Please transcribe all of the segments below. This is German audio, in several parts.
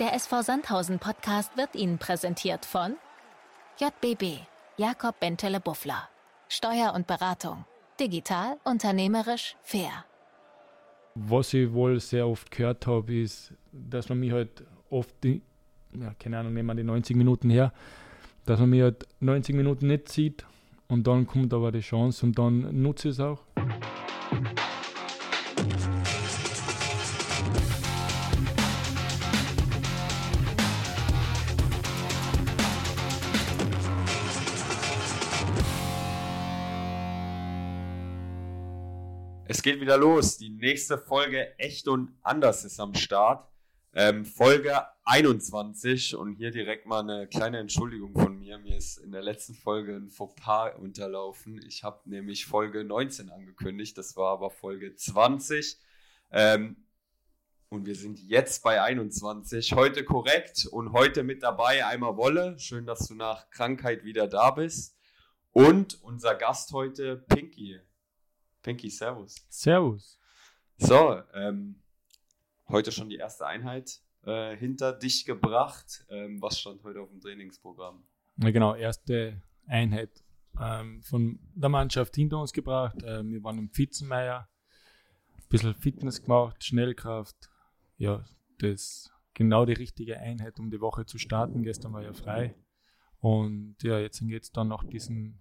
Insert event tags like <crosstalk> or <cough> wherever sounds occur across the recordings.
Der SV Sandhausen Podcast wird Ihnen präsentiert von JBB, Jakob Bentele Buffler. Steuer und Beratung. Digital, unternehmerisch, fair. Was ich wohl sehr oft gehört habe, ist, dass man mich halt oft, die, ja, keine Ahnung, nehmen wir die 90 Minuten her, dass man mich halt 90 Minuten nicht sieht und dann kommt aber die Chance und dann nutze ich es auch. Geht wieder los. Die nächste Folge Echt und Anders ist am Start. Ähm, Folge 21 und hier direkt mal eine kleine Entschuldigung von mir. Mir ist in der letzten Folge ein Fauxpas unterlaufen. Ich habe nämlich Folge 19 angekündigt, das war aber Folge 20. Ähm, und wir sind jetzt bei 21. Heute korrekt und heute mit dabei einmal Wolle. Schön, dass du nach Krankheit wieder da bist. Und unser Gast heute, Pinky. Pinky, Servus. Servus. So, ähm, heute schon die erste Einheit äh, hinter dich gebracht. Ähm, was stand heute auf dem Trainingsprogramm? Ja, genau, erste Einheit ähm, von der Mannschaft hinter uns gebracht. Ähm, wir waren im Pfitzenmeier, ein bisschen Fitness gemacht, Schnellkraft. Ja, das ist genau die richtige Einheit, um die Woche zu starten. Gestern war ja frei. Und ja, jetzt geht es dann nach diesem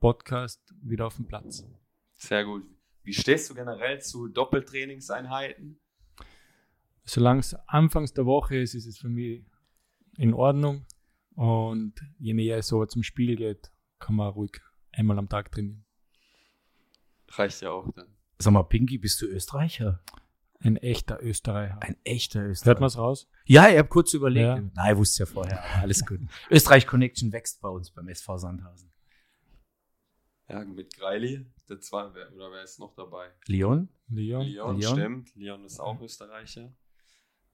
Podcast wieder auf den Platz. Sehr gut. Wie stehst du generell zu Doppeltrainingseinheiten? Solange es anfangs der Woche ist, ist es für mich in Ordnung. Und je näher es so zum Spiel geht, kann man ruhig einmal am Tag trainieren. Reicht ja auch dann. Sag mal, Pinky, bist du Österreicher? Ein echter Österreicher. Ein echter Österreicher. Hört man es raus? Ja, ich habe kurz überlegt. Ja. Nein, ich wusste ja vorher, aber alles gut. Österreich Connection wächst bei uns beim SV Sandhausen. Ja, mit Greili, der zwei, wer, oder wer ist noch dabei? Leon? Leon. Leon, Leon. stimmt. Leon ist auch Österreicher.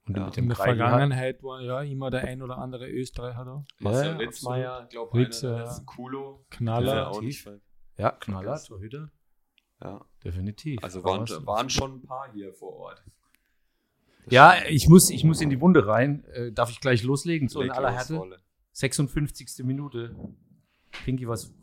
Und Ja. mit In dem der Greili hat- Vergangenheit war ja immer der ein oder andere Österreicher da. Marcel Ja, Ritzmeier, glaube Ritze, einer der ja. letzten Kulo. Knaller. Ja, Knaller. Torhüter. Ja. Definitiv. Also waren, waren schon ein paar hier vor Ort. Das Ja, ich muss, ich muss in die Wunde rein. Äh, darf ich gleich loslegen? So in Leg aller los, Härte. Wolle. 56. Minute. Pinky, was,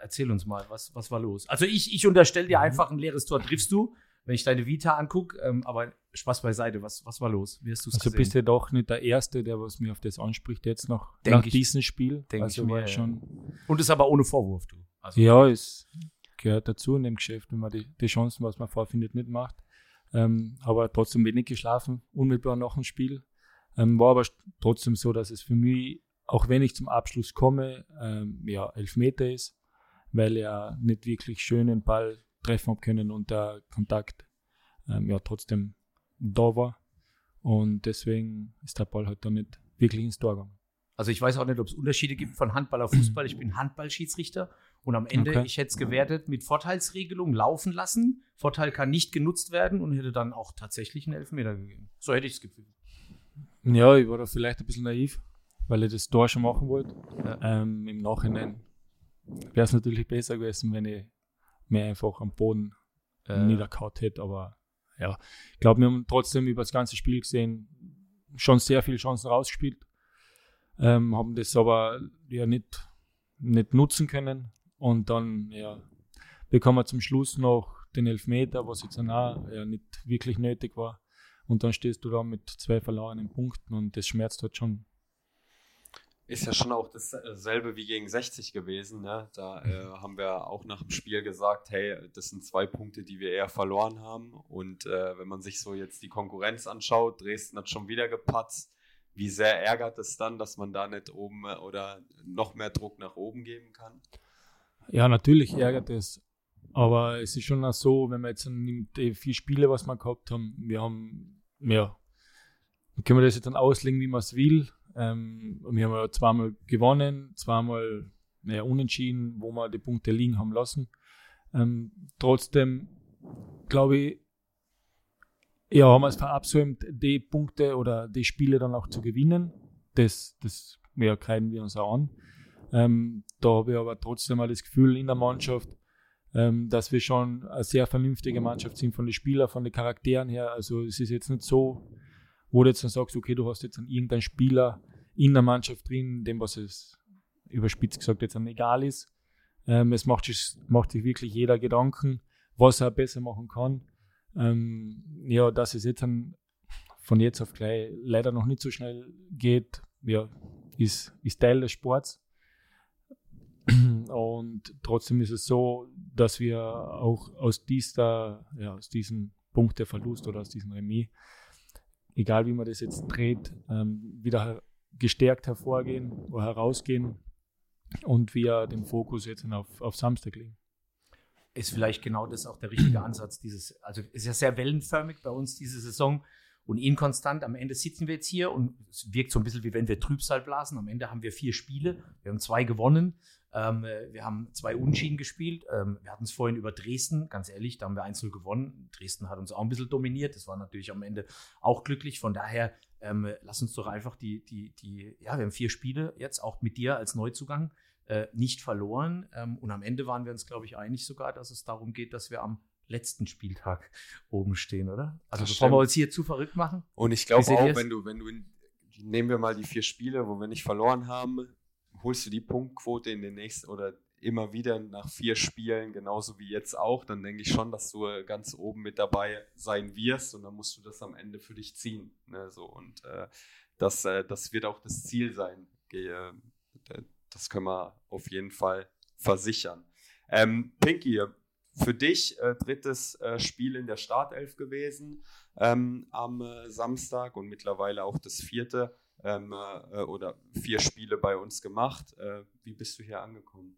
erzähl uns mal, was, was war los? Also ich, ich unterstelle dir einfach ein leeres Tor, triffst du, wenn ich deine Vita angucke, ähm, aber Spaß beiseite, was, was war los? Wie hast du es Also gesehen? bist du doch nicht der Erste, der was mir auf das anspricht jetzt noch Denk nach ich- diesem Spiel. denk also ich mir, schon. Und ist aber ohne Vorwurf, du. Also, Ja, es gehört dazu in dem Geschäft, wenn man die, die Chancen, was man vorfindet, nicht macht. Ähm, aber trotzdem wenig geschlafen, unmittelbar nach dem Spiel. Ähm, war aber trotzdem so, dass es für mich, auch wenn ich zum Abschluss komme, ähm, ja, Elfmeter ist, weil er nicht wirklich schön den Ball treffen können und der Kontakt ähm, ja trotzdem da war. Und deswegen ist der Ball halt dann nicht wirklich ins Tor gegangen. Also ich weiß auch nicht, ob es Unterschiede gibt von Handball auf Fußball. Ich bin Handballschiedsrichter und am Ende, Okay. ich hätte es gewertet mit Vorteilsregelung laufen lassen. Vorteil kann nicht genutzt werden und hätte dann auch tatsächlich einen Elfmeter gegeben. So hätte ich es gefühlt. Ja, ich war da vielleicht ein bisschen naiv, weil ich das Tor schon machen wollte. Ja. Ähm, Im Nachhinein wäre es natürlich besser gewesen, wenn ich mir einfach am Boden Äh, niederkaut hätte. Aber ja, ich glaube, wir haben trotzdem über das ganze Spiel gesehen schon sehr viele Chancen rausgespielt. Ähm, haben das aber ja nicht, nicht nutzen können. Und dann ja, bekommen wir zum Schluss noch den Elfmeter, was jetzt dann auch ja, nicht wirklich nötig war. Und dann stehst du da mit zwei verlorenen Punkten und das schmerzt halt schon. Ist ja schon auch dasselbe wie gegen 60 gewesen. Ne? Da äh, haben wir auch nach dem Spiel gesagt, hey, das sind zwei Punkte, die wir eher verloren haben. Und äh, wenn man sich so jetzt die Konkurrenz anschaut, Dresden hat schon wieder gepatzt. Wie sehr ärgert es dann, dass man da nicht oben äh, oder noch mehr Druck nach oben geben kann? Ja, natürlich ärgert es. Aber es ist schon auch so, wenn man jetzt nimmt, die vier Spiele, was wir gehabt haben, wir haben, ja, können wir das jetzt dann auslegen, wie man es will. Ähm, wir haben zweimal gewonnen, zweimal ja, unentschieden, wo wir die Punkte liegen haben lassen. Ähm, trotzdem glaube ich, ja, haben wir es verabsäumt, die Punkte oder die Spiele dann auch zu gewinnen. Das, das ja, kreiden wir uns auch an. Ähm, da habe ich aber trotzdem mal das Gefühl in der Mannschaft, ähm, dass wir schon eine sehr vernünftige Mannschaft sind von den Spielern, von den Charakteren her. Also es ist jetzt nicht so, wo du jetzt dann sagst, okay, du hast jetzt einen irgendeinen Spieler in der Mannschaft drin, dem was es überspitzt gesagt jetzt egal ist. Ähm, es macht sich, macht sich wirklich jeder Gedanken, was er besser machen kann. Ähm, ja, dass es jetzt dann von jetzt auf gleich leider noch nicht so schnell geht, ja, ist, ist Teil des Sports. <clears throat> Und trotzdem ist es so, dass wir auch aus dieser, ja, aus diesem Punkteverlust oder aus diesem Remis, egal wie man das jetzt dreht, ähm, wieder gestärkt hervorgehen oder herausgehen und wir den Fokus jetzt auf, auf Samstag legen. Ist vielleicht genau das auch der richtige Ansatz dieses, also ist ja sehr wellenförmig bei uns diese Saison und inkonstant. Am Ende sitzen wir jetzt hier und es wirkt so ein bisschen wie wenn wir Trübsal blasen. Am Ende haben wir vier Spiele, wir haben zwei gewonnen, ähm, wir haben zwei Unschieden gespielt. Ähm, wir hatten es vorhin über Dresden, ganz ehrlich, da haben wir 1-0 gewonnen. Dresden hat uns auch ein bisschen dominiert. Das war natürlich am Ende auch glücklich. Von daher, ähm, lass uns doch einfach die, die, die, ja, wir haben vier Spiele jetzt, auch mit dir als Neuzugang, äh, nicht verloren. Ähm, und am Ende waren wir uns, glaube ich, einig sogar, dass es darum geht, dass wir am letzten Spieltag oben stehen, oder? Also Das bevor stimmt. wir uns hier zu verrückt machen. Und ich glaube auch, wenn du, wenn du nehmen wir mal die vier Spiele, wo wir nicht verloren haben, holst du die Punktquote in den nächsten oder immer wieder nach vier Spielen, genauso wie jetzt auch, dann denke ich schon, dass du ganz oben mit dabei sein wirst und dann musst du das am Ende für dich ziehen. Ne, so. Und äh, das, äh, das wird auch das Ziel sein. Ge- äh, Das können wir auf jeden Fall versichern. Ähm, Pinky, für dich äh, drittes äh, Spiel in der Startelf gewesen ähm, am äh, Samstag und mittlerweile auch das vierte ähm, äh, oder vier Spiele bei uns gemacht. Äh, wie bist du hier angekommen?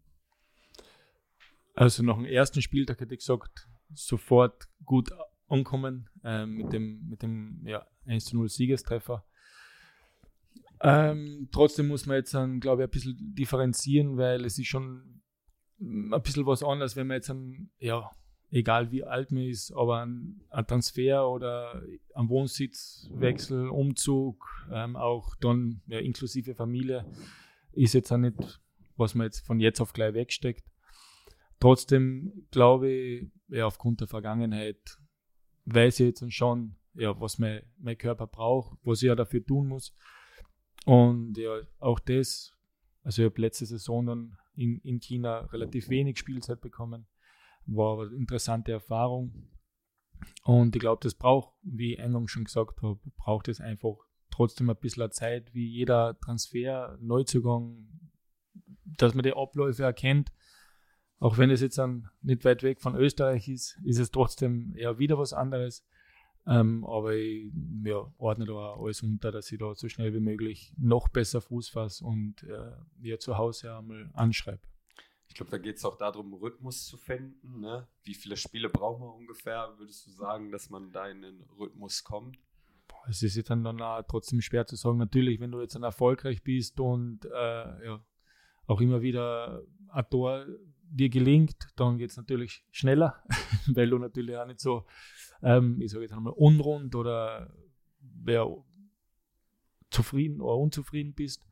Also nach dem ersten Spieltag hätte ich gesagt, sofort gut ankommen ähm, mit dem, mit dem ja, 1 zu 0 Siegestreffer. Ähm, trotzdem muss man jetzt, glaube ich, ein bisschen differenzieren, weil es ist schon mm, ein bisschen was anderes, wenn man jetzt, ein, ja, egal wie alt man ist, aber ein, ein Transfer oder ein Wohnsitzwechsel, Umzug, ähm, auch dann ja, inklusive Familie, ist jetzt auch nicht, was man jetzt von jetzt auf gleich wegsteckt. Trotzdem glaube ich, ja, aufgrund der Vergangenheit weiß ich jetzt schon, ja, was mein, mein Körper braucht, was ich ja dafür tun muss. Und ja, auch das, also ich habe letzte Saison dann in, in China relativ wenig Spielzeit bekommen, war eine interessante Erfahrung. Und ich glaube, das braucht, wie ich eingangs schon gesagt habe, braucht es einfach trotzdem ein bisschen Zeit, wie jeder Transfer, Neuzugang, dass man die Abläufe erkennt. Auch wenn es jetzt dann nicht weit weg von Österreich ist, ist es trotzdem eher wieder was anderes. Ähm, aber ich ja, ordne da alles unter, dass ich da so schnell wie möglich noch besser Fuß fasse und äh, ja, zu Hause einmal anschreibe. Ich glaube, da geht es auch darum, Rhythmus zu finden. Ne? Wie viele Spiele braucht man ungefähr? Würdest du sagen, dass man da in den Rhythmus kommt? Es ist jetzt dann, auch trotzdem schwer zu sagen. Natürlich, wenn du jetzt dann erfolgreich bist und äh, ja, auch immer wieder ein Tor dir gelingt, dann geht es natürlich schneller, <laughs> weil du natürlich auch nicht so, ähm, ich sage jetzt einmal, unrund oder ja, zufrieden oder unzufrieden bist.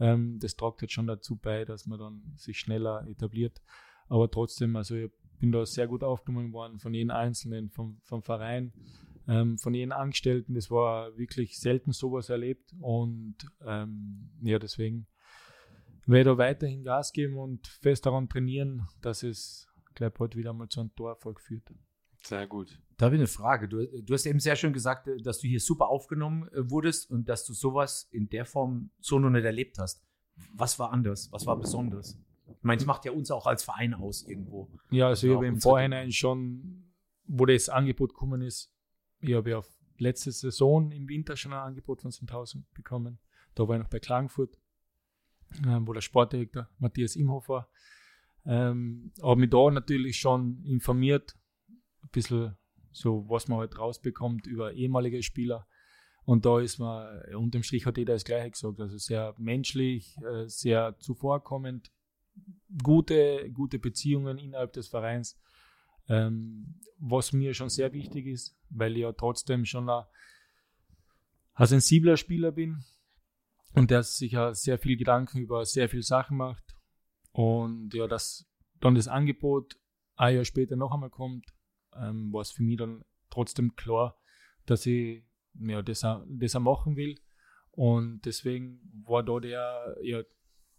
Ähm, das tragt jetzt schon dazu bei, dass man dann sich schneller etabliert. Aber trotzdem, also ich bin da sehr gut aufgenommen worden von jedem Einzelnen, vom, vom Verein, ähm, von jedem Angestellten. Das war wirklich selten sowas erlebt. Und ähm, ja, deswegen werde ich da weiterhin Gas geben und fest daran trainieren, dass es gleich bald wieder mal zu einem Torerfolg führt. Sehr gut. Da habe ich eine Frage. Du, du hast eben sehr schön gesagt, äh, dass du hier super aufgenommen äh, wurdest und dass du sowas in der Form so noch nicht erlebt hast. Was war anders? Was war besonders? Ich meine, es macht ja uns auch als Verein aus irgendwo. Ja, also ich habe im Vorhinein schon, wo das Angebot gekommen ist, ich habe ja letzte Saison im Winter schon ein Angebot von Sandhausen bekommen. Da war ich noch bei Klagenfurt, ähm, wo der Sportdirektor Matthias Imhoff war. Ähm, habe mich da natürlich schon informiert, ein bisschen so, was man halt rausbekommt über ehemalige Spieler. Und da ist man, unterm Strich hat jeder das Gleiche gesagt, also sehr menschlich, äh, sehr zuvorkommend, gute, gute Beziehungen innerhalb des Vereins, ähm, was mir schon sehr wichtig ist, weil ich ja trotzdem schon ein, ein sensibler Spieler bin und der sich ja sehr viel Gedanken über sehr viele Sachen macht. Und ja, dass dann das Angebot ein Jahr später noch einmal kommt, ähm, war es für mich dann trotzdem klar, dass ich ja, das, er, das er machen will. Und deswegen war da der, ja,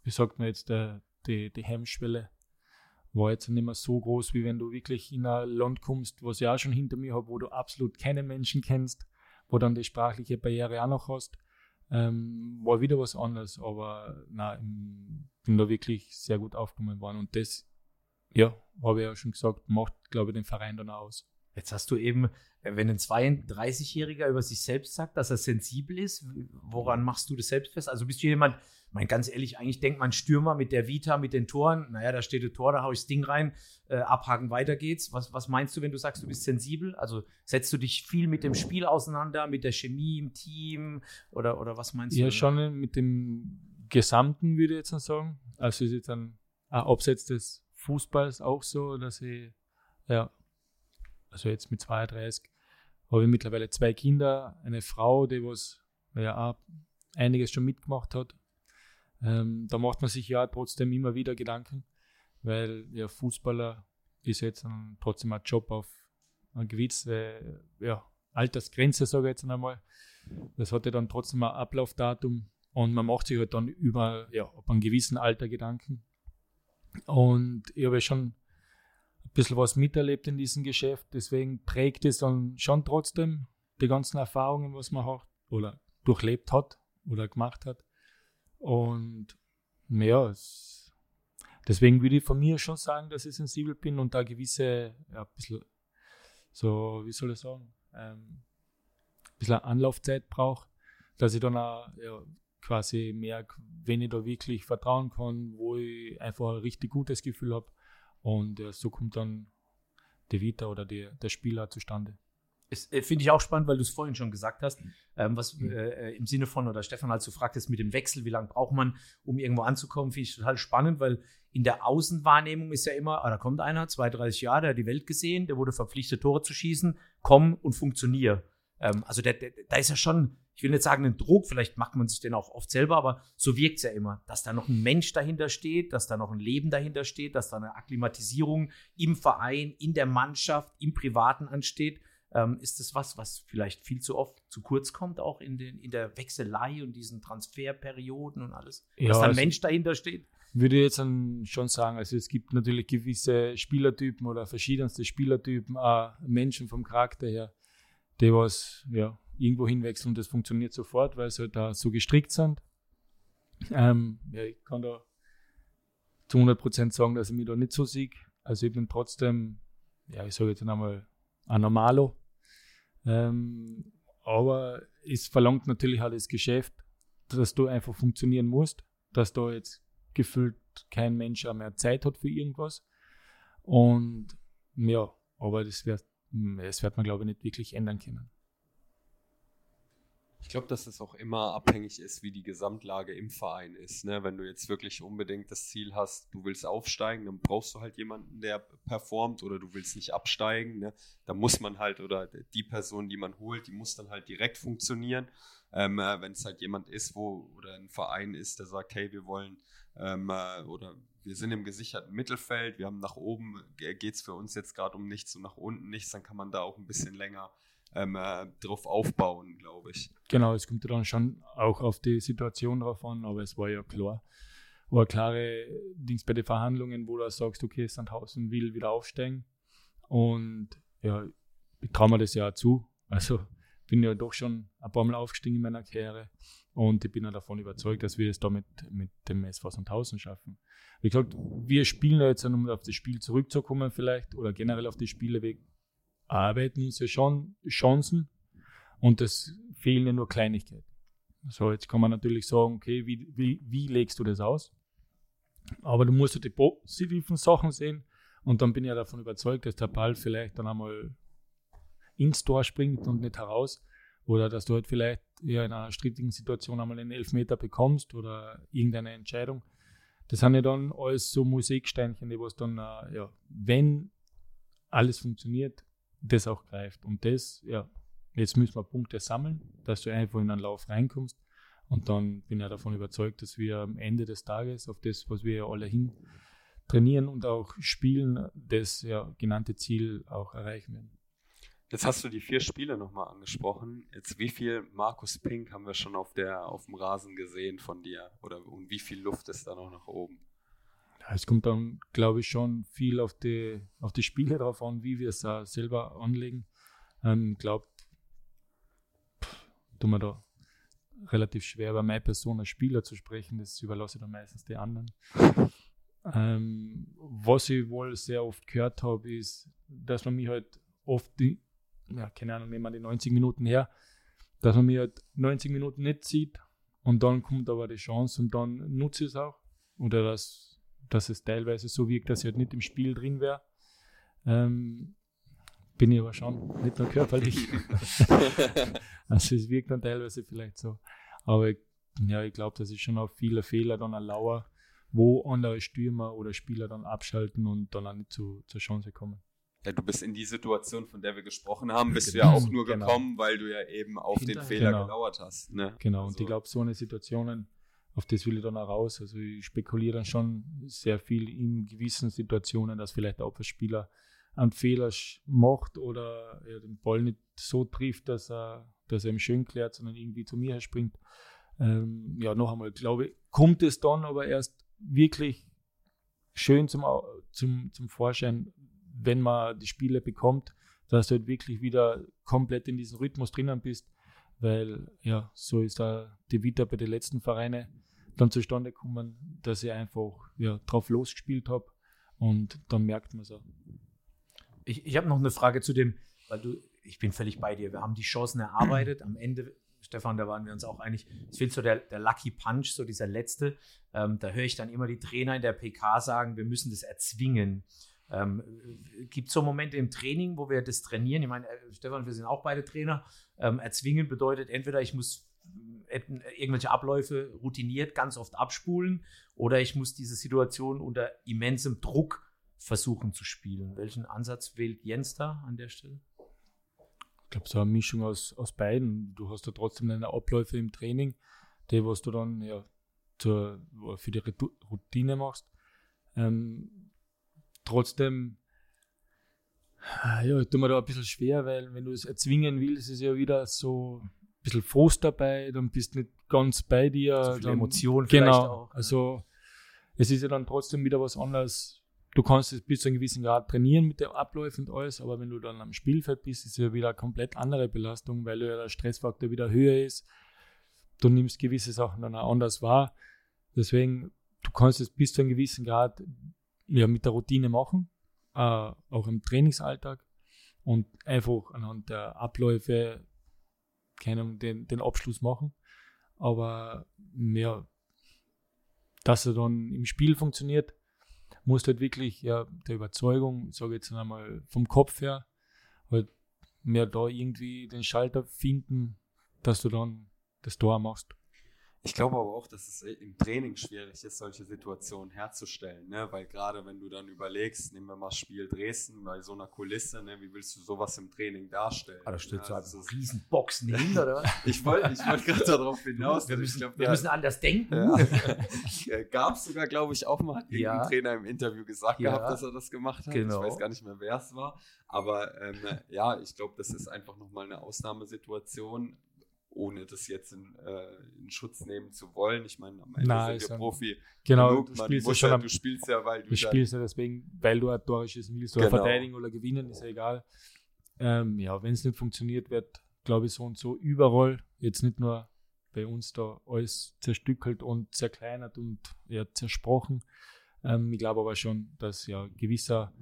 wie sagt man jetzt, der, die, die Hemmschwelle war jetzt nicht mehr so groß, wie wenn du wirklich in ein Land kommst, was ich auch schon hinter mir habe, wo du absolut keine Menschen kennst, wo dann die sprachliche Barriere auch noch hast. Ähm, war wieder was anderes, aber nein, bin da wirklich sehr gut aufgenommen worden. Und das, ja, habe ich ja schon gesagt, macht, glaube ich, den Verein dann aus. Jetzt hast du eben, wenn ein 32-Jähriger über sich selbst sagt, dass er sensibel ist, woran machst du das selbst fest? Also bist du jemand, mein ganz ehrlich, eigentlich denkt man Stürmer mit der Vita, mit den Toren, naja, da steht ein Tor, da hau ich das Ding rein, äh, abhaken, weiter geht's. Was, was meinst du, wenn du sagst, du bist sensibel? Also setzt du dich viel mit dem Spiel auseinander, mit der Chemie im Team oder, oder was meinst ja, du? Ja, schon mit dem Gesamten, würde ich jetzt sagen. Also ist jetzt dann auch abseits des Fußballs auch so, dass ich, ja, also jetzt mit 32, habe ich mittlerweile zwei Kinder, eine Frau, die was ja auch einiges schon mitgemacht hat. Ähm, da macht man sich ja trotzdem immer wieder Gedanken, weil ja Fußballer ist jetzt ein, trotzdem ein Job auf eine gewisse ja, Altersgrenze, sage ich jetzt einmal. Das hatte dann trotzdem ein Ablaufdatum und man macht sich halt dann über ja, ab einem gewissen Alter Gedanken. Und ich habe schon ein bisschen was miterlebt in diesem Geschäft, deswegen prägt es dann schon trotzdem die ganzen Erfahrungen, was man hat oder durchlebt hat oder gemacht hat. Und ja, es, deswegen würde ich von mir schon sagen, dass ich sensibel bin und da gewisse, ja, ein bisschen so, wie soll ich sagen, ähm, ein bisschen Anlaufzeit brauche, dass ich dann auch ja, quasi merke, wenn ich da wirklich vertrauen kann, wo ich einfach ein richtig gutes Gefühl habe. Und ja, so kommt dann die Vita oder die, der Spieler zustande. Äh, finde ich auch spannend, weil du es vorhin schon gesagt hast, ähm, was mhm. äh, im Sinne von, oder Stefan halt so fragt, ist mit dem Wechsel, wie lange braucht man, um irgendwo anzukommen, finde ich total spannend, weil in der Außenwahrnehmung ist ja immer, ah, da kommt einer, 32 Jahre, der hat die Welt gesehen, der wurde verpflichtet, Tore zu schießen, komm und funktioniere. Ähm, also der, der, da ist ja schon, ich will nicht sagen ein Druck, vielleicht macht man sich den auch oft selber, aber so wirkt es ja immer, dass da noch ein Mensch dahinter steht, dass da noch ein Leben dahinter steht, dass da eine Akklimatisierung im Verein, in der Mannschaft, im Privaten ansteht. Ähm, ist das was, was vielleicht viel zu oft zu kurz kommt, auch in, den, in der Wechselei und diesen Transferperioden und alles? Ja, dass da ein also Mensch dahinter steht? Würde ich jetzt schon sagen, also es gibt natürlich gewisse Spielertypen oder verschiedenste Spielertypen, auch Menschen vom Charakter her, die was ja, irgendwo hinwechseln das funktioniert sofort, weil sie halt da so gestrickt sind. Ähm, ja, ich kann da zu 100% sagen, dass ich mich da nicht so sehe. Also ich bin trotzdem, ja, ich sage jetzt einmal, ein Normalo. Ähm, aber es verlangt natürlich halt das Geschäft, dass du einfach funktionieren musst, dass da jetzt gefühlt kein Mensch mehr Zeit hat für irgendwas. Und ja, aber das wird, das wird man glaube ich nicht wirklich ändern können. Ich glaube, dass es auch immer abhängig ist, wie die Gesamtlage im Verein ist. Ne? Wenn du jetzt wirklich unbedingt das Ziel hast, du willst aufsteigen, dann brauchst du halt jemanden, der performt oder du willst nicht absteigen. Ne? Da muss man halt oder die Person, die man holt, die muss dann halt direkt funktionieren. Ähm, äh, Wenn es halt jemand ist, wo oder ein Verein ist, der sagt, hey, wir wollen ähm, äh, oder wir sind im gesicherten Mittelfeld, wir haben nach oben, geht es für uns jetzt gerade um nichts und nach unten nichts, dann kann man da auch ein bisschen länger ähm, äh, drauf aufbauen, glaube ich. Genau, es kommt dann schon auch auf die Situation drauf an, aber es war ja klar. War klare Dings bei den Verhandlungen, wo du sagst, okay, Sandhausen will wieder aufsteigen. Und ja, ich traue mir das ja zu. Also bin ja doch schon ein paar Mal aufgestiegen in meiner Karriere. Und ich bin ja davon überzeugt, dass wir es damit mit dem SV Sandhausen schaffen. Wie gesagt, wir spielen jetzt, um auf das Spiel zurückzukommen vielleicht, oder generell auf die Spiele weg, arbeiten uns ja schon Chancen und es fehlen ja nur Kleinigkeiten. So, jetzt kann man natürlich sagen, okay, wie, wie, wie legst du das aus? Aber du musst ja die positiven Sachen sehen und dann bin ich ja davon überzeugt, dass der Ball vielleicht dann einmal ins Tor springt und nicht heraus. Oder dass du halt vielleicht ja in einer strittigen Situation einmal einen Elfmeter bekommst oder irgendeine Entscheidung. Das sind ja dann alles so Musiksteinchen, die was dann, äh, ja, wenn alles funktioniert, das auch greift. Und das, ja, jetzt müssen wir Punkte sammeln, dass du einfach in einen Lauf reinkommst. Und dann bin ich davon überzeugt, dass wir am Ende des Tages auf das, was wir ja alle hin trainieren und auch spielen, das ja, genannte Ziel auch erreichen werden. Jetzt hast du die vier Spiele nochmal angesprochen. Jetzt wie viel Markus Pink haben wir schon auf, der, auf dem Rasen gesehen von dir? Oder und wie viel Luft ist da noch nach oben? Es kommt dann, glaube ich, schon viel auf die, auf die Spiele drauf an, wie wir es selber anlegen. Ich ähm, glaube, tun wir da relativ schwer, über meine Person als Spieler zu sprechen. Das überlasse ich dann meistens die anderen. ähm, was ich wohl sehr oft gehört habe, ist, dass man mich halt oft, die, ja, keine Ahnung, nehmen wir die 90 Minuten her, dass man mich halt 90 Minuten nicht sieht und dann kommt aber die Chance und dann nutze ich es auch. Oder dass, dass es teilweise so wirkt, dass ich halt nicht im Spiel drin wäre. Ähm, bin ich aber schon, nicht nur körperlich. <laughs> also es wirkt dann teilweise vielleicht so. Aber ich, ja, ich glaube, das ist schon auch viele Fehler dann erlauer, wo andere Stürmer oder Spieler dann abschalten und dann auch nicht zu, zur Chance kommen. Ja, du bist in die Situation, von der wir gesprochen haben, bist du ja auch nur Genau. gekommen, weil du ja eben auf den Fehler Genau. gelauert hast. Ne? Genau, und Also- ich glaube, so eine Situationen, auf das will ich dann auch raus. Also ich spekuliere dann schon sehr viel in gewissen Situationen, dass vielleicht der Abwehrspieler einen Fehler macht oder er den Ball nicht so trifft, dass er, dass er ihm schön klärt, sondern irgendwie zu mir her springt. Ähm, ja, noch einmal, glaube ich, kommt es dann aber erst wirklich schön zum, zum, zum Vorschein, wenn man die Spiele bekommt, dass du halt wirklich wieder komplett in diesem Rhythmus drinnen bist, weil ja, so ist da die Vita bei den letzten Vereinen dann zustande gekommen, dass ich einfach ja, drauf losgespielt habe und dann merkt man es auch. Ich, ich habe noch eine Frage zu dem, weil du, ich bin völlig bei dir. Wir haben die Chancen erarbeitet. Am Ende, Stefan, da waren wir uns auch einig, es fehlt so der, der Lucky Punch, so dieser letzte. Ähm, da höre ich dann immer die Trainer in der PK sagen, wir müssen das erzwingen. Ähm, Gibt es so Momente im Training, wo wir das trainieren? Ich meine, äh, Stefan, wir sind auch beide Trainer. Ähm, erzwingen bedeutet entweder, ich muss irgendwelche Abläufe routiniert ganz oft abspulen oder ich muss diese Situation unter immensem Druck versuchen zu spielen. Welchen Ansatz wählt Jens da an der Stelle? Ich glaube, so eine Mischung aus, aus beiden. Du hast da trotzdem deine Abläufe im Training, die, was du dann ja zur, für die Routine machst. Ähm, trotzdem, ja, tut mir da ein bisschen schwer, weil wenn du es erzwingen willst, ist ja wieder so bisschen Frust dabei, dann bist du nicht ganz bei dir. Viel dann, Emotion vielleicht Genau, auch, ne? also es ist ja dann trotzdem wieder was anderes. Du kannst es bis zu einem gewissen Grad trainieren mit dem Abläufen und alles, aber wenn du dann am Spielfeld bist, ist ja wieder eine komplett andere Belastung, weil ja der Stressfaktor wieder höher ist. Du nimmst gewisse Sachen dann auch anders wahr. Deswegen, du kannst es bis zu einem gewissen Grad ja, mit der Routine machen, äh, auch im Trainingsalltag und einfach anhand der Abläufe keine den, den Abschluss machen. Aber ja, dass er dann im Spiel funktioniert, musst du halt wirklich ja, der Überzeugung, sage jetzt einmal vom Kopf her, halt mehr da irgendwie den Schalter finden, dass du dann das Tor machst. Ich glaube aber auch, dass es im Training schwierig ist, solche Situationen herzustellen, ne? weil gerade wenn du dann überlegst, nehmen wir mal Spiel Dresden bei so einer Kulisse, ne? wie willst du sowas im Training darstellen? Ah, da steht so Ja, ein also es- riesen Boxen hin, oder was? ich <laughs> wollte ich wollt gerade <laughs> darauf hinaus. wir ich müssen, glaub, wir da- müssen anders denken. Ja. <laughs> Gab es sogar, glaube ich, auch mal, hat Ja. Trainer im Interview gesagt Ja. gehabt, dass er das gemacht hat. Genau. Ich weiß gar nicht mehr, wer es war. Aber ähm, ja, ich glaube, das ist einfach nochmal eine Ausnahmesituation, ohne das jetzt in, äh, in Schutz nehmen zu wollen. Ich meine, am Ende Nein, sind wir Profi. Genau, genug. du Man spielst ja schon du spielst ja, weil du du spielst ja deswegen, weil du ein Tor schießen willst oder Genau. verteidigen oder gewinnen, ist ja egal. Ähm, ja, wenn es nicht funktioniert, wird, glaube ich, so und so überall, jetzt nicht nur bei uns da alles zerstückelt und zerkleinert und ja, zersprochen. Ähm, ich glaube aber schon, dass ja gewisser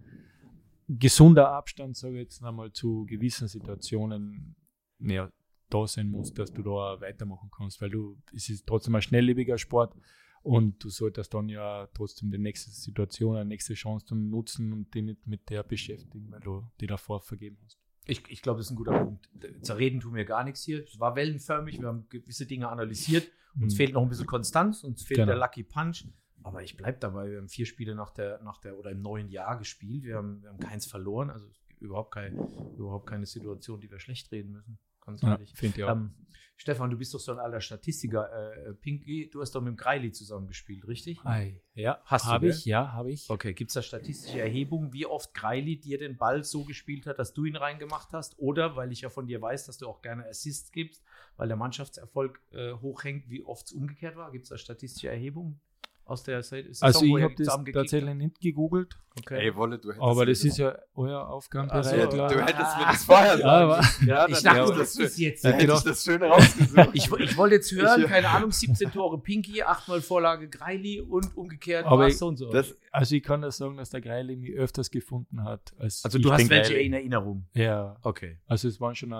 gesunder Abstand, sage ich jetzt einmal, zu gewissen Situationen ja, da sein muss, dass du da weitermachen kannst, weil du, es ist trotzdem ein schnelllebiger Sport und du solltest dann ja trotzdem die nächste Situation, eine nächste Chance dann nutzen und die nicht mit der beschäftigen, weil du die davor vergeben hast. Ich, ich glaube, das ist ein guter Punkt. Zerreden tun wir gar nichts hier. Es war wellenförmig, wir haben gewisse Dinge analysiert. Uns Mhm. fehlt noch ein bisschen Konstanz, uns fehlt Genau. der Lucky Punch. Aber ich bleibe dabei, wir haben vier Spiele nach der, nach der oder im neuen Jahr gespielt. Wir haben, wir haben keins verloren. Also es gibt überhaupt, kein, überhaupt keine Situation, die wir schlecht reden müssen. Ganz Ja, ehrlich. finde ich auch. Ähm, Stefan, du bist doch so ein alter Statistiker. Äh, Pinky, du hast doch mit dem Greili zusammengespielt, richtig? Ei, ja, Hast du, habe ich, ja, habe ich. Okay, gibt es da statistische Erhebungen, wie oft Greili dir den Ball so gespielt hat, dass du ihn reingemacht hast? Oder, weil ich ja von dir weiß, dass du auch gerne Assists gibst, weil der Mannschaftserfolg äh, hochhängt, wie oft es umgekehrt war? Gibt es da statistische Erhebungen aus der Saison, Also wo ich habe das tatsächlich nicht gegoogelt? Okay. Ey, Wolle, du hättest aber das ist ja euer Aufgabenbereich. Ach so, Ja, klar. du hättest mir das vorher Ja, sagen. Ja, <laughs> ich dachte, du das, das jetzt. dann hätte ich das Schöne rausgesucht. Ich, ich wollte jetzt hören, Ich- keine Ahnung, 17 Tore Pinky, 8 mal Vorlage Greili und umgekehrt Aber ich- so und so. das, Also ich kann das sagen, dass der Greili mich öfters gefunden hat. Als also ich du hast welche Greili. in Erinnerung. Ja, Okay. also es waren schon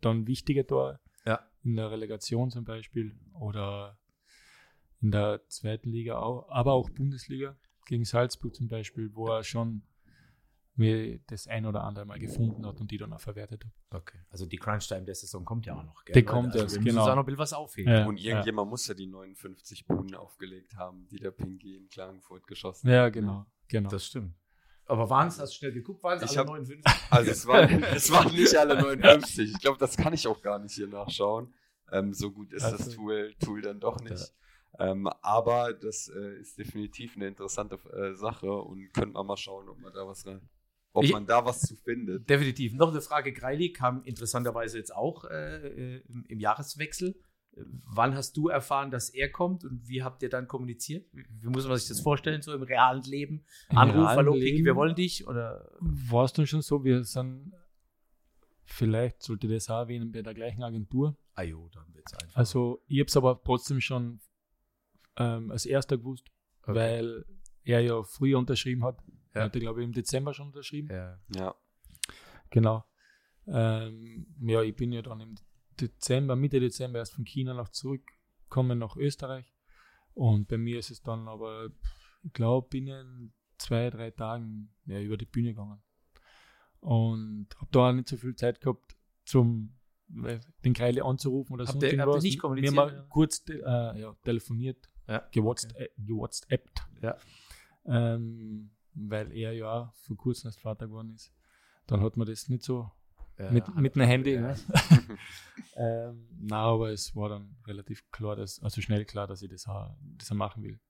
dann wichtige Tore. Ja. In der Relegation zum Beispiel oder in der zweiten Liga auch, aber auch Bundesliga gegen Salzburg zum Beispiel, wo er schon mir das ein oder andere Mal gefunden hat und die dann auch verwertet hat. Okay. Also die Crunch-Time der Saison kommt ja auch noch. Gell? Die kommt also erst, wir müssen genau. auch noch ein bisschen was aufheben. Ja. und irgendjemand muss ja die 59 Buden aufgelegt haben, die der Pinky in Klagenfurt geschossen Ja, hat. genau, genau. Das stimmt. Aber waren es, hast du schnell geguckt, waren es Ich alle hab- 59? <laughs> Also es waren, es waren nicht alle 59. Ich glaube, das kann ich auch gar nicht hier nachschauen. Ähm, so gut ist das Also- Tool, Tool dann doch nicht. Ähm, aber das äh, ist definitiv eine interessante äh, Sache und könnte man mal schauen, ob man da was rein, ob Ich- man da was zu findet. Definitiv. Noch eine Frage, Greili kam interessanterweise jetzt auch äh, im, im Jahreswechsel. Wann hast du erfahren, dass er kommt und wie habt ihr dann kommuniziert? Wie, wie muss man sich das vorstellen, so im realen Leben? Im Anruf, hallo wir wollen dich? Oder War es dann schon so, wir sind, vielleicht sollte das auch erwähnen, bei der gleichen Agentur. Ajo, dann wird's einfach. Also ich habe es aber trotzdem schon ähm, als erster gewusst, Okay. weil er ja früher unterschrieben hat. Ja. Er hatte, glaube ich, im Dezember schon unterschrieben. ja. Ja. Genau. Ähm, ja, ich bin ja dann im Dezember, Mitte Dezember erst von China noch zurückgekommen nach Österreich. Und bei mir ist es dann aber, ich glaube, binnen zwei, drei Tagen ja, über die Bühne gegangen. Und habe da auch nicht so viel Zeit gehabt, zum den Kreile anzurufen oder ihr- habt ihr nicht kommuniziert, Wir haben kurz äh, ja, telefoniert, Ja, gewhatsapp, äh, gewhatsappt. Ja. Ähm, weil er ja auch vor kurzem erst Vater geworden ist. Dann hat man das nicht so Ja, mit, mit einem Handy. ja. Ne? <laughs> ähm, na, aber es war dann relativ klar, dass, also schnell klar, dass ich das das machen will.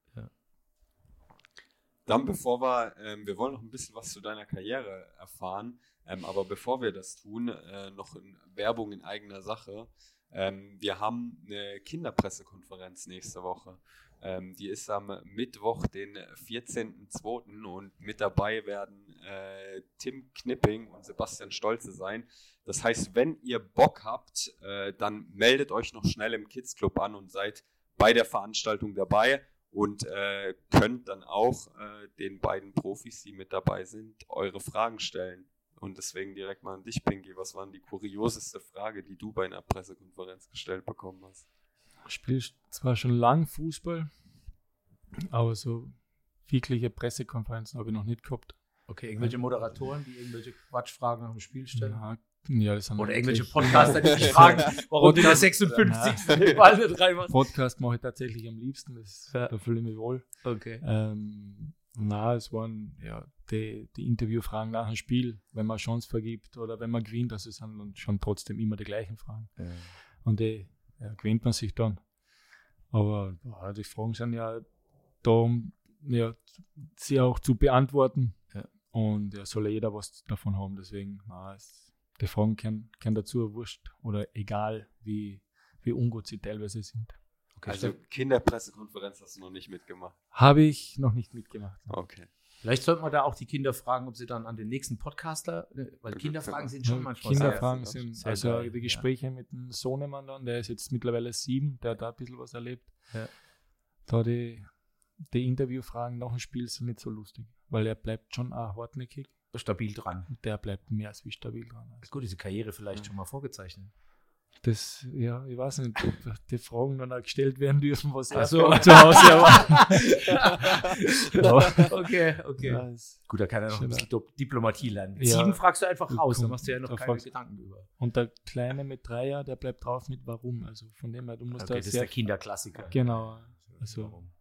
Dann bevor wir, ähm, wir wollen noch ein bisschen was zu deiner Karriere erfahren, ähm, aber bevor wir das tun, äh, noch in Werbung in eigener Sache. Ähm, wir haben eine Kinderpressekonferenz nächste Woche. Ähm, die ist am Mittwoch, den 14.02. und mit dabei werden äh, Tim Knipping und Sebastian Stolze sein. Das heißt, wenn ihr Bock habt, äh, dann meldet euch noch schnell im Kids Club an und seid bei der Veranstaltung dabei und äh, könnt dann auch äh, den beiden Profis, die mit dabei sind, eure Fragen stellen. Und deswegen direkt mal an dich, Pinky. Was war die kurioseste Frage, die du bei einer Pressekonferenz gestellt bekommen hast? Ich spiele zwar schon lang Fußball, aber so wirkliche Pressekonferenzen habe ich noch nicht gehabt. Okay, irgendwelche Moderatoren, die irgendwelche Quatschfragen nach dem Spiel stellen? Ja, ja, das sind Oder irgendwelche Podcaster, die dich <laughs> fragen, warum du der 56. den Ball nicht reinmachst. Podcast mache ich tatsächlich am liebsten, das, Ja. da fühle ich mich wohl. Okay. Ähm, na, es waren ja die, die Interviewfragen nach dem Spiel, wenn man Chance vergibt oder wenn man gewinnt, das sind dann schon trotzdem immer die gleichen Fragen. Und die ja, gewinnt man sich dann. Aber ja, die Fragen sind ja da, um ja, sie auch zu beantworten. Ja. Und ja, soll ja jeder was davon haben. Deswegen, na, es, die Fragen kennen, kennen dazu wurscht oder egal, wie, wie ungut sie teilweise sind. okay. Also Kinderpressekonferenz hast du noch nicht mitgemacht. Habe ich noch nicht mitgemacht. Okay. Vielleicht sollte man da auch die Kinder fragen, ob sie dann an den nächsten Podcaster, äh, weil Kinderfragen ja. sind schon Ja, manchmal Kinderfragen sehr- sind, sehr also geil, die Gespräche mit dem Sohnemann dann, der ist jetzt mittlerweile sieben, der hat da ein bisschen was erlebt. Ja. Da die, die Interviewfragen nach dem Spiel sind nicht so lustig, weil er bleibt schon auch hartnäckig stabil dran. der bleibt mehr als wie stabil dran. Also Ist gut, diese Karriere vielleicht schon mal vorgezeichnet. Das, ja, ich weiß nicht, ob die Fragen dann auch gestellt werden dürfen, was er so. zu Hause erwartet. <laughs> Okay, okay. ja, Gut, da kann er noch ein bisschen Dip- Diplomatie lernen. Mit Ja. Sieben fragst du einfach raus, da machst du ja noch keine Gedanken über. und der Kleine mit drei Jahren, der bleibt drauf mit Warum. Also von dem her, du musst Okay, da das ist der Kinderklassiker. Genau, also Warum?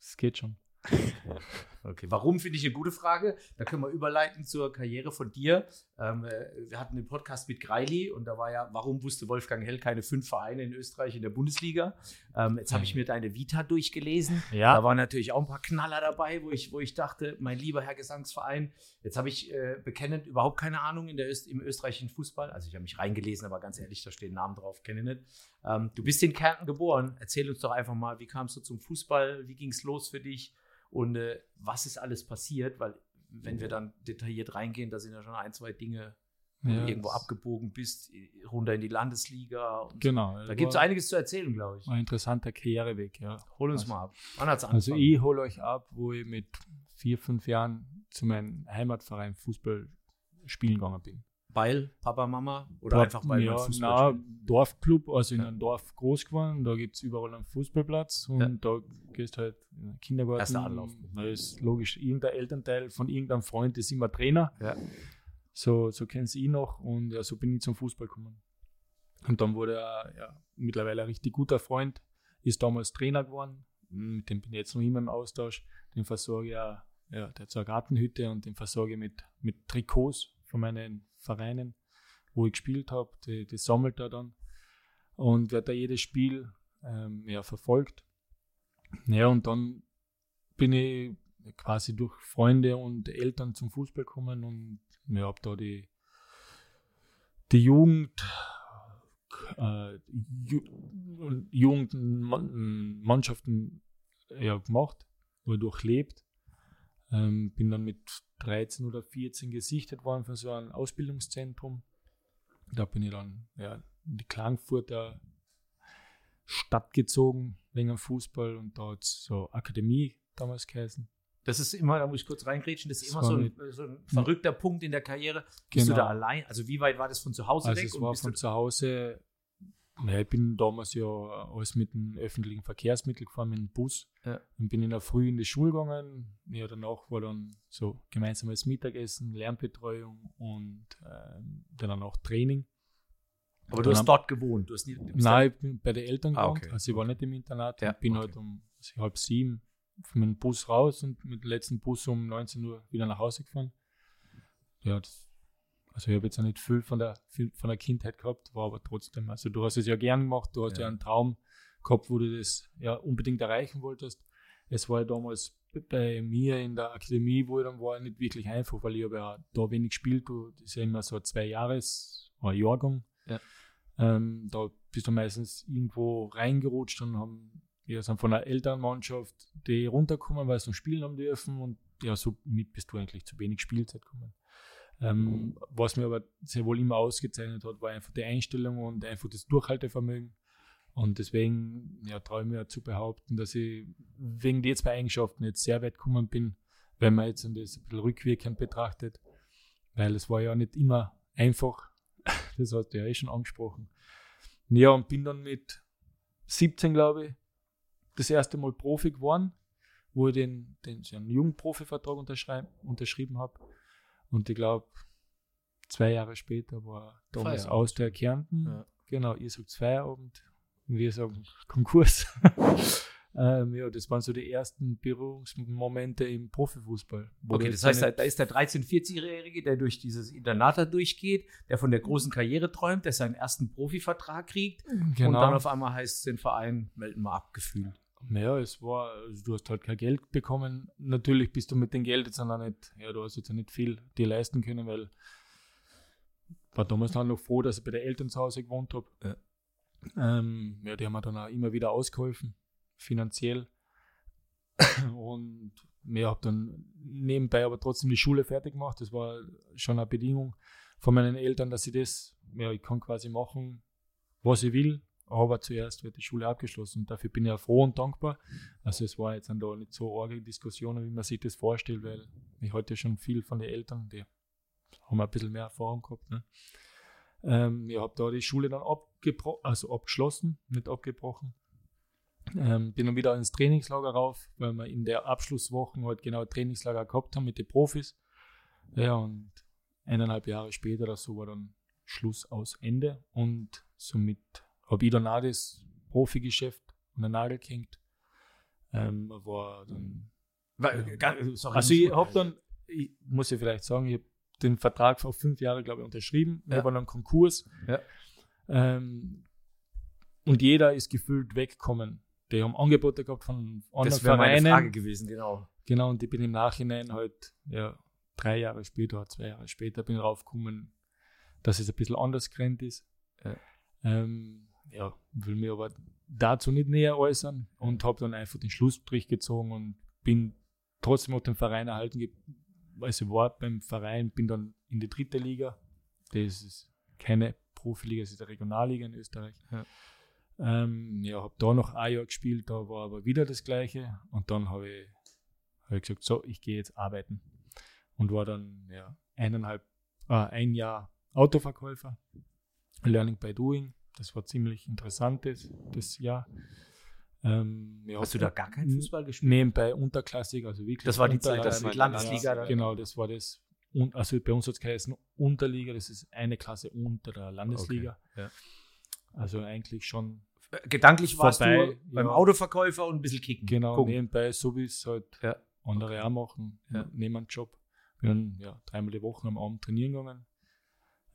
es geht schon. <laughs> Okay, warum finde ich eine gute Frage? Da können wir überleiten zur Karriere von dir. Ähm, äh, wir hatten den Podcast mit Greili und da war ja, warum wusste Wolfgang Hell keine fünf Vereine in Österreich in der Bundesliga? Ähm, jetzt habe ich mir deine Vita durchgelesen. Ja. Da waren natürlich auch ein paar Knaller dabei, wo ich, wo ich dachte, mein lieber Herr Gesangsverein, jetzt habe ich äh, bekennend überhaupt keine Ahnung in der Öst im österreichischen Fußball. Also ich habe mich reingelesen, aber ganz ehrlich, da stehen Namen drauf, kenne ich nicht. Ähm, du bist in Kärnten geboren. Erzähl uns doch einfach mal, wie kamst du zum Fußball? Wie ging es los für dich? Und äh, was ist alles passiert? Weil, wenn wir dann detailliert reingehen, da sind ja schon ein, zwei Dinge, wo Ja, du irgendwo abgebogen bist, runter in die Landesliga. Und Genau. Da gibt es einiges zu erzählen, glaube ich. ein interessanter Karriereweg, ja. Hol uns Also- mal ab. Wann hat's Also ich hole euch ab, wo ich mit vier, fünf Jahren zu meinem Heimatverein Fußball spielen gegangen bin. Weil Papa, Mama oder Dort- einfach weil ja, man Fußball na, spielt? Dorfclub, also in Ja. einem Dorf groß geworden. Da gibt es überall einen Fußballplatz und Ja. da gehst halt in den Kindergarten. Erster Anlauf. Da ist logisch, irgendein Elternteil von irgendeinem Freund ist immer Trainer. Ja. So, so kennt ich noch und ja, so bin ich zum Fußball gekommen. Und dann wurde er ja, mittlerweile ein richtig guter Freund, ist damals Trainer geworden. Mit dem bin ich jetzt noch immer im Austausch. Den versorge ich ja, ja, der hat so eine Gartenhütte und den versorge ich mit, mit Trikots von meinen Vereinen, wo ich gespielt habe. Die, die sammelt er dann und wird da jedes Spiel ähm, ja, verfolgt. Ja, und dann bin ich quasi durch Freunde und Eltern zum Fußball gekommen und ja, habe da die, die Jugend, äh, Ju Jugendmannschaften ja, gemacht oder durchlebt. Ähm, bin dann mit 13 oder 14 gesichtet worden für so ein Ausbildungszentrum. Da bin ich dann ja, in die Klagenfurter Stadt gezogen wegen dem Fußball und hat so Akademie damals geheißen. Das ist immer, da muss ich kurz reingrätschen, das ist Das immer so ein, so ein verrückter Punkt in der Karriere. Bist du Genau. da allein? Also wie weit war das von zu Hause Also weg? es war von zu Hause, ja, ich bin damals ja alles mit dem öffentlichen Verkehrsmittel gefahren, mit dem Bus. Ja. Und bin in der Früh in die Schule gegangen. Ja, danach war dann so gemeinsames Mittagessen, Lernbetreuung und ähm, dann auch Training. aber du hast dort gewohnt. Du hast bist Nein, ich bin bei den Eltern Ah, gewohnt. okay. Also ich war nicht im Internat. Ja, bin okay. halt um also halb sieben von meinem Bus raus und mit dem letzten Bus um 19 Uhr wieder nach Hause gefahren. Ja, das, also ich habe jetzt ja nicht viel von der, viel von der Kindheit gehabt, war aber trotzdem, also du hast es ja gern gemacht, du hast ja, Ja. einen Traum gehabt, wo du das ja unbedingt erreichen wolltest. Es war ja damals bei mir in der Akademie, wo ich dann war, nicht wirklich einfach, weil ich habe ja da wenig gespielt, du, das ist ja immer so ein zwei Jahres ein Jahrgang. Ja. Ähm, da bist du meistens irgendwo reingerutscht und haben ja, sind von der Elternmannschaft die runtergekommen, weil sie noch spielen haben dürfen und ja, so mit bist du eigentlich zu wenig Spielzeit gekommen. Ähm, was mir aber sehr wohl immer ausgezeichnet hat, war einfach die Einstellung und einfach das Durchhaltevermögen. Und deswegen ja, traue ich mir zu behaupten, dass ich wegen die zwei Eigenschaften jetzt sehr weit gekommen bin, wenn man jetzt das ein bisschen rückwirkend betrachtet. Weil es war ja nicht immer einfach. <laughs> Das hast du ja eh schon angesprochen. Ja, und bin dann mit 17, glaube ich, das erste Mal Profi geworden, wo ich den, den einen Jugendprofi-Vertrag unterschrieben habe. Und ich glaube, zwei Jahre später war damals Feierabend. aus der Kärnten. Ja. Genau, ihr sagt Feierabend, wir sagen Konkurs. <laughs> ähm, ja, das waren so die ersten Berührungsmomente im Profifußball. Okay, das heißt, da, ist der 13-, 14-Jährige, der durch dieses Internat da durchgeht, der von der großen Karriere träumt, der seinen ersten Profivertrag kriegt und genau. dann auf einmal heißt es den Verein, melden wir abgefühlt. Ja, es war, also du hast halt kein Geld bekommen. Natürlich bist du mit dem Geld jetzt auch nicht, ja, du hast jetzt auch nicht viel dir leisten können, weil war damals dann noch froh, dass ich bei den Eltern zu Hause gewohnt habe. Ja. Ähm, ja, die haben mir dann auch immer wieder ausgeholfen, finanziell. <coughs> Und ja, habe dann nebenbei aber trotzdem die Schule fertig gemacht. Das war schon eine Bedingung von meinen Eltern, dass ich das, ja, ich kann quasi machen, was ich will, aber zuerst wird die Schule abgeschlossen. Und dafür bin ich auch froh und dankbar. Also es war jetzt da nicht so arge Diskussionen, wie man sich das vorstellt, weil ich hatte schon viel von den Eltern, die haben ein bisschen mehr Erfahrung gehabt. Ne? Ähm, ich habe da die Schule dann also abgeschlossen, nicht abgebrochen. Ähm, bin dann wieder ins Trainingslager rauf, weil wir in der Abschlusswoche halt genau Trainingslager gehabt haben mit den Profis. Ja, und eineinhalb Jahre später oder so war dann Schluss aus Ende und somit ich auch das Profigeschäft an den Nagel gehängt. Ähm, war dann Weil, gar- sorry, Also ich habe dann, ich muss ja vielleicht sagen, ich habe den Vertrag auf fünf Jahre, glaube ich, unterschrieben. Wir Ja. waren dann Konkurs. Ja. Ähm, und jeder ist gefühlt weggekommen. Die haben Angebote gehabt von anderen das wäre meine Vereinen. Frage gewesen, genau. Genau, und ich bin im Nachhinein halt, ja, drei Jahre später, zwei Jahre später, bin draufgekommen, dass es ein bisschen anders gerannt ist. Ja. Ähm, ja, will mir aber dazu nicht näher äußern und habe dann einfach den Schlussstrich gezogen und bin trotzdem auf dem Verein erhalten. Also war beim Verein, bin dann in die dritte Liga. Das ist keine Profiliga, das ist eine Regionalliga in Österreich. Ja. Ähm, ja, habe da noch ein Jahr gespielt, da war aber wieder das Gleiche. Und dann habe ich, hab ich gesagt, so, ich gehe jetzt arbeiten. Und war dann ja, eineinhalb, äh, ein Jahr Autoverkäufer, Learning by Doing. Das war ziemlich interessant, das, das Jahr. Ähm, ja, Hast du da gar keinen Fußball gespielt? Nebenbei unterklassig, also wirklich. Das war die Zeit, das mit Landesliga. Ja, Genau, das war das. Und, also bei uns hat es geheißen Unterliga, das ist eine Klasse unter der Landesliga. Okay, ja. Also eigentlich schon Äh, Gedanklich warst Vorbei, du beim ja. Autoverkäufer und ein bisschen kicken. genau Gucken. nebenbei, so wie es halt andere auch machen, Ja. neben einem Job. Bin dann ja, dreimal die Woche am Abend trainieren gegangen,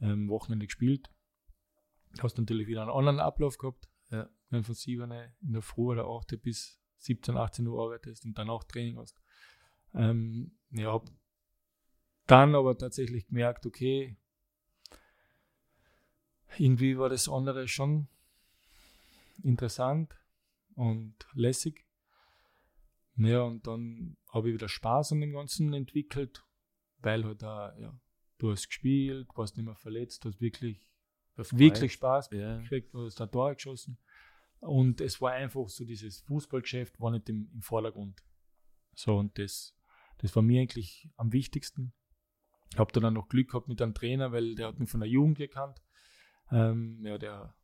ähm, Wochenende gespielt. Hast natürlich wieder einen anderen Ablauf gehabt. Ja. Wenn du von 7 in der Früh oder 8 bis 17, 18 Uhr arbeitest und dann auch Training hast. Ähm, ja, hab dann aber tatsächlich gemerkt, okay, irgendwie war das andere schon interessant und lässig. Ja, und dann habe ich wieder Spaß an dem Ganzen entwickelt, weil halt da, ja, du hast gespielt, warst nicht mehr verletzt, hast wirklich, wirklich Spaß Ja. gekriegt, du hast da Tore geschossen. Und es war einfach so, dieses Fußballgeschäft war nicht im, im Vordergrund. So, und das, das war mir eigentlich am wichtigsten. Ich habe dann noch Glück gehabt mit einem Trainer, weil der hat mich von der Jugend gekannt. Ähm, ja, der,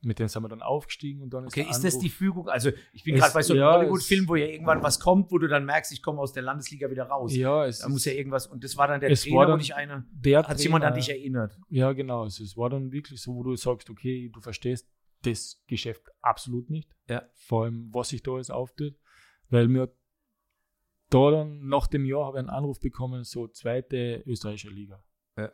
mit dem sind wir dann aufgestiegen und dann Okay, der ist das die Fügung? Also, ich bin Es- gerade bei so einem ja, Hollywood-Film, es- wo ja irgendwann was kommt, wo du dann merkst, ich komme aus der Landesliga wieder raus. Ja, es Da muss ja ist- irgendwas, und das war dann der Es Trainer, war wo dann dich einer, der hat sich jemand an dich erinnert. Ja, genau. Also es war dann wirklich so, wo du sagst, okay, du verstehst das Geschäft absolut nicht. Ja. Vor allem, was sich da alles auftut. Weil mir da dann nach dem Jahr habe ich einen Anruf bekommen, so zweite österreichische Liga. Ja.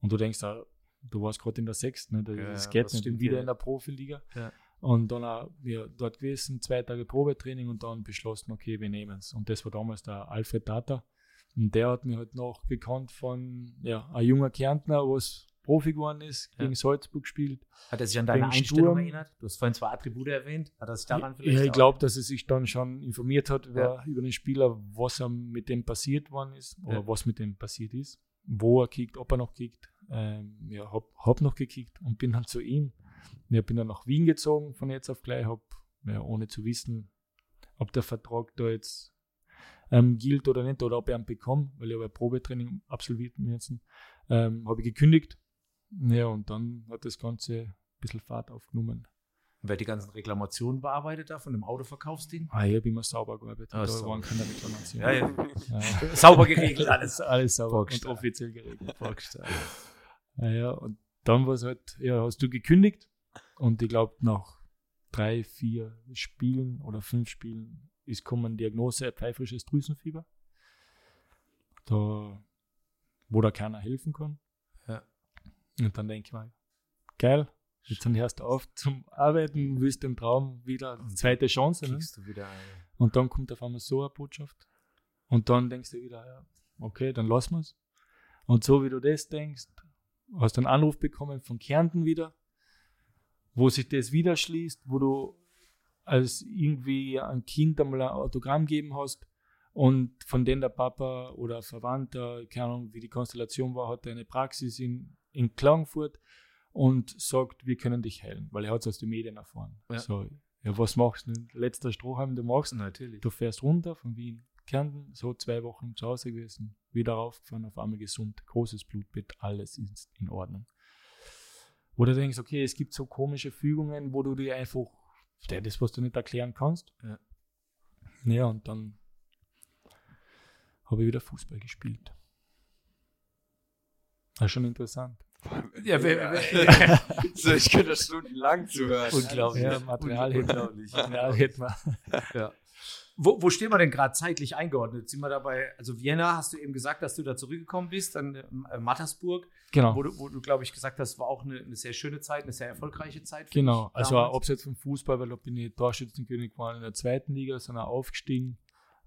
Und du denkst, ah, du warst gerade in der sechsten, ne? das Ja, das geht das nicht. stimmt wieder ja. in der Profiliga. Ja. Und dann auch, ja, dort gewesen, zwei Tage Probetraining und dann beschlossen, okay, wir nehmen es. Und das war damals der Alfred Data. Und der hat mich halt noch gekannt von ja, ein junger Kärntner, was Profi geworden ist, Ja. gegen Salzburg gespielt. Hat er sich an deine Einstellung Sturm. erinnert? Du hast vorhin zwei Attribute erwähnt. Hat er sich daran vielleicht Ja, ich glaube, dass er sich dann schon informiert hat über, über den Spieler, was mit dem passiert worden ist oder was mit dem passiert ist, wo er kickt, ob er noch kickt. Ähm, ja, hab, hab noch gekickt und bin dann zu ihm. Ja, bin dann nach Wien gezogen von jetzt auf gleich, hab, ja, ohne zu wissen, ob der Vertrag da jetzt ähm, gilt oder nicht oder ob er ihn bekomme, weil ich habe ein Probetraining absolviert müssen, ähm, habe ich gekündigt. Ja, und dann hat das Ganze ein bisschen Fahrt aufgenommen. Wer die ganzen Reklamationen bearbeitet da von dem Autoverkaufsding? Ah, ich habe immer sauber gearbeitet. Ah, da sauber. waren keine Reklamationen. Ja, ja. Ja. <laughs> Sauber geregelt alles. alles, sauber und offiziell geregelt. Ja, ja, und dann war es halt, ja, hast du gekündigt und ich glaube, nach drei, vier Spielen oder fünf Spielen ist kommen Diagnose pfeifrisches Drüsenfieber. Da, wo da keiner helfen kann. Ja. Und dann denke ich mir, geil, jetzt dann hörst du auf zum Arbeiten, willst den Traum wieder, zweite Chance. Ne? Wieder. Und dann kommt auf einmal so eine Botschaft. Und dann denkst du wieder, ja, okay, dann lassen wir es. Und so wie du das denkst, hast du einen Anruf bekommen von Kärnten wieder, wo sich das wieder schließt, wo du als irgendwie ein Kind einmal ein Autogramm geben hast und von dem der Papa oder Verwandter, keine Ahnung, wie die Konstellation war, hat eine Praxis in, in Klagenfurt und sagt, wir können dich heilen, weil er hat es aus den Medien erfahren. Ja. So, ja, was machst du? Letzter Strohhalm, du machst. Natürlich. Du fährst runter von Wien, Kärnten, so zwei Wochen zu Hause gewesen, wieder raufgefahren, auf einmal gesund, großes Blutbett, alles ist in Ordnung. Wo du denkst, okay, es gibt so komische Fügungen, wo du dir einfach, ja, das, was du nicht erklären kannst. Ja. Ja, und dann habe ich wieder Fußball gespielt. Das ist schon interessant. Ja, wer, wer, <laughs> so, ich könnte stundenlang zuhören. Unglaublich. Ja, Material <laughs> hätten wir. Ja. Wo, wo stehen wir denn gerade zeitlich eingeordnet? Sind wir dabei, also Vienna, hast du eben gesagt, dass du da zurückgekommen bist, dann äh, Mattersburg, Genau. wo du, wo du glaube ich, gesagt hast, war auch eine, eine sehr schöne Zeit, eine sehr erfolgreiche Zeit. für Genau, also abseits vom Fußball, weil da bin ich Torschützenkönig geworden in der zweiten Liga, auch aufgestiegen.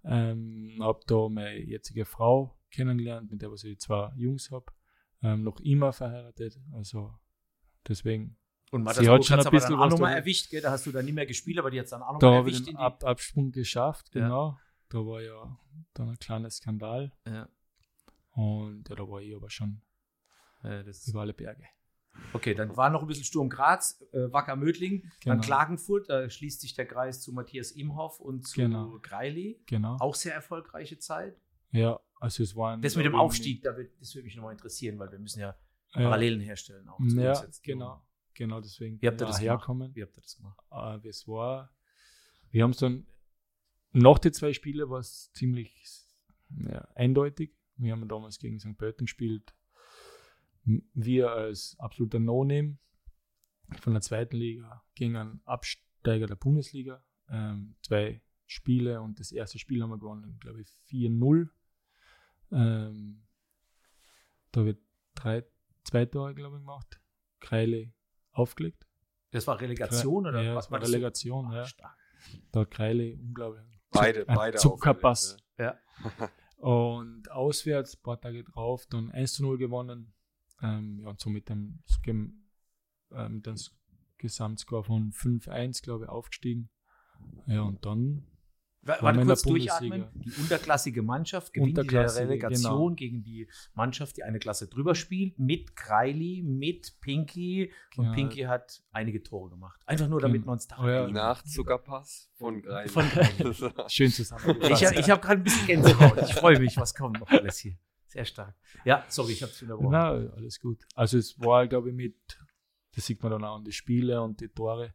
Ähm, habe da meine jetzige Frau kennengelernt, mit der was ich zwei Jungs habe. Ähm, noch immer verheiratet, also deswegen. Und Mattersburg hat schon ein bisschen dann auch nochmal da- erwischt, gell? Da hast du dann nicht mehr gespielt, aber die hat dann auch Da nochmal erwischt. die- Ab Absprung geschafft, Ja. genau. Da war ja dann ein kleiner Skandal ja. und ja, da war ich aber schon Ja, das über alle Berge. Okay, dann war noch ein bisschen Sturm Graz, äh, Wacker Mödling, dann Genau. Klagenfurt, da schließt sich der Kreis zu Matthias Imhoff und zu Genau. Greili. Genau. Auch sehr erfolgreiche Zeit. Ja, also es waren. Das mit dem Aufstieg, da wird, das würde mich nochmal interessieren, weil wir müssen ja Ja, Parallelen herstellen. Auch Ja, genau. Genau, deswegen Wie habt ihr da das gemacht? herkommen. Wie habt ihr das gemacht? Aber es war, wir haben es dann nach den zwei Spielen war es ziemlich ja, eindeutig. Wir haben damals gegen St. Pölten gespielt. Wir als absoluter No-Name von der zweiten Liga gegen einen Absteiger der Bundesliga. Ähm, zwei Spiele und das erste Spiel haben wir gewonnen, glaube ich, 4-0. Ähm, da wird drei, zwei Tore, glaube ich, gemacht. Kreile aufgelegt. Das war Relegation oder ja, was das war das? Relegation, Ah, ja. stark. Da Kreile unglaublich. Beide, ein beide Zuckerpass. aufgelegt, Und auswärts, ein paar Tage drauf, dann 1 zu 0 gewonnen. Ähm, ja, und so mit dem, äh, mit dem Gesamtscore von 5-1, glaube ich, aufgestiegen. Ja, und dann Warte kurz durchatmen. Die unterklassige Mannschaft gewinnt die Relegation genau. gegen die Mannschaft, die eine Klasse drüber spielt, mit Kreili, mit Pinky. Und Genau. Pinky hat einige Tore gemacht. Einfach nur, damit Genau. wir uns daran Oh ja. Nach Zuckerpass von Greil. Von <laughs> schön zusammengefasst. Ich habe ich hab gerade ein bisschen Gänsehaut. Ich freue mich, was kommt noch alles hier. Sehr stark. Ja, sorry, ich habe es unterbrochen. Na, alles gut. Also es war, glaube ich, mit, das sieht man dann auch an die Spiele und die Tore.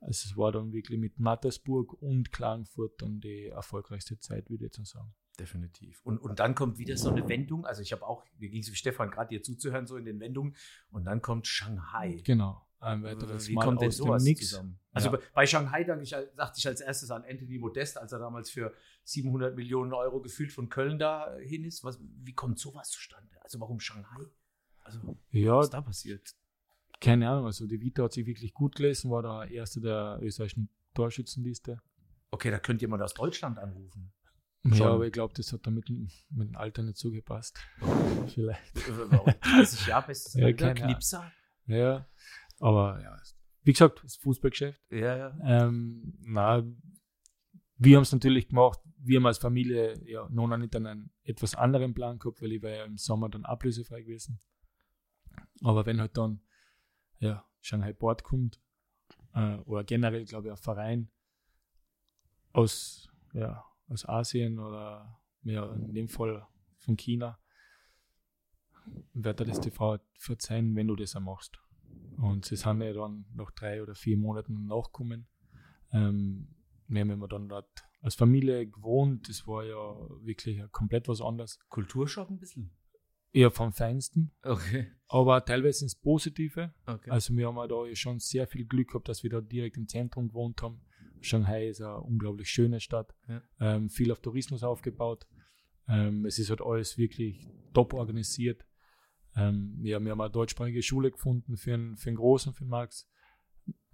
Also es war dann wirklich mit Mattersburg und Klagenfurt dann die erfolgreichste Zeit, würde ich jetzt mal sagen. Definitiv. Und, und dann kommt wieder so eine Wendung. Also ich habe auch, mir ging es wie Stefan gerade dir zuzuhören, so in den Wendungen. Und dann kommt Shanghai. Genau. Ein weiteres Wie Mal kommt denn aus dem sowas Nix. zusammen? Also Ja. bei- bei Shanghai dachte ich, dachte ich als erstes an Anthony Modest, als er damals für 700 Millionen Euro gefühlt von Köln da hin ist. Was, wie kommt sowas zustande? Also warum Shanghai? Also Ja, was ist da passiert? Keine Ahnung. Also die Vita hat sich wirklich gut gelesen, war der erste der österreichischen Torschützenliste. Okay, da könnte jemand aus Deutschland anrufen. Ja, Schon. aber ich glaube, das hat da mit, dem- Alter nicht so gepasst. <laughs> Vielleicht. Äh, warum? 30 Jahre bestes Ja, Alter, Ahnung. Knipser. Ja, aber ja, wie gesagt, das Fußballgeschäft. Ja, ja. Ähm, na, wir haben es natürlich gemacht. Wir haben als Familie ja noch nicht einen etwas anderen Plan gehabt, weil ich war ja im Sommer dann ablösefrei gewesen. Aber wenn halt dann ja, Shanghai Board kommt, äh, oder generell, glaube ich, ein Verein aus, ja, aus Asien oder ja, in dem Fall von China, wird dir das TV verzeihen, wenn du das auch machst. Und sie sind ja dann nach drei oder vier Monaten nachgekommen. Ähm, wir haben immer dann dort als Familie gewohnt. Das war ja wirklich komplett was anderes. Kulturschock ein bisschen. Eher vom Feinsten, Okay. aber teilweise ins Positive. okay. Also wir haben ja da schon sehr viel Glück gehabt, dass wir da direkt im Zentrum gewohnt haben. Shanghai ist eine unglaublich schöne Stadt, Ja. ähm, viel auf Tourismus aufgebaut. Ähm, es ist halt alles wirklich top organisiert. Ähm, ja, wir haben eine deutschsprachige Schule gefunden für einen, für einen Großen, für den Max.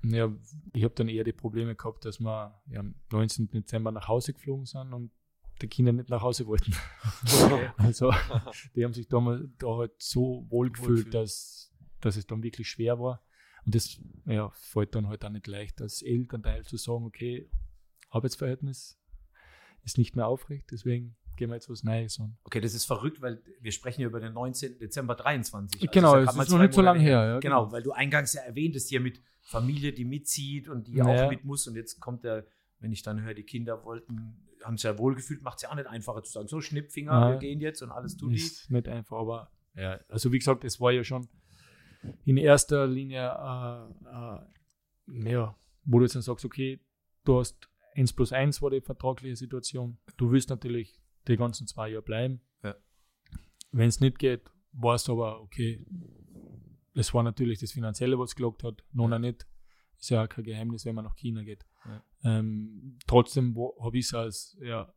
Ja, ich habe dann eher die Probleme gehabt, dass wir ja, am 19. Dezember nach Hause geflogen sind und die Kinder nicht nach Hause wollten. <laughs> Also <laughs> die haben sich da, mal, da halt so wohl gefühlt, Wohlgefühlt. dass, dass es dann wirklich schwer war. Und das ja, fällt dann halt auch nicht leicht, als Elternteil zu sagen, okay, Arbeitsverhältnis ist nicht mehr aufrecht, deswegen gehen wir jetzt was Neues an. Okay, das ist verrückt, weil wir sprechen ja über den 19. Dezember 23. Also genau, mal ist noch nicht so lange her. Ja, Genau, weil du eingangs ja erwähntest hier mit Familie, die mitzieht und die Ja. auch mit muss. Und jetzt kommt der, wenn ich dann höre, die Kinder wollten, haben es ja wohlgefühlt, macht es ja auch nicht einfacher zu sagen, so Schnippfinger, Nein. wir gehen jetzt und alles tut die. Ist nicht einfach, aber ja, also wie gesagt, es war ja schon in erster Linie, äh, äh, ja, wo du jetzt dann sagst, okay, du hast 1 plus 1 war die vertragliche Situation. Du willst natürlich die ganzen zwei Jahre bleiben. Ja. Wenn es nicht geht, war es aber okay. Es war natürlich das Finanzielle, was gelockt hat, noch nicht. Ist ja auch kein Geheimnis, wenn man nach China geht. Ja. Ähm, trotzdem habe ich es als ja,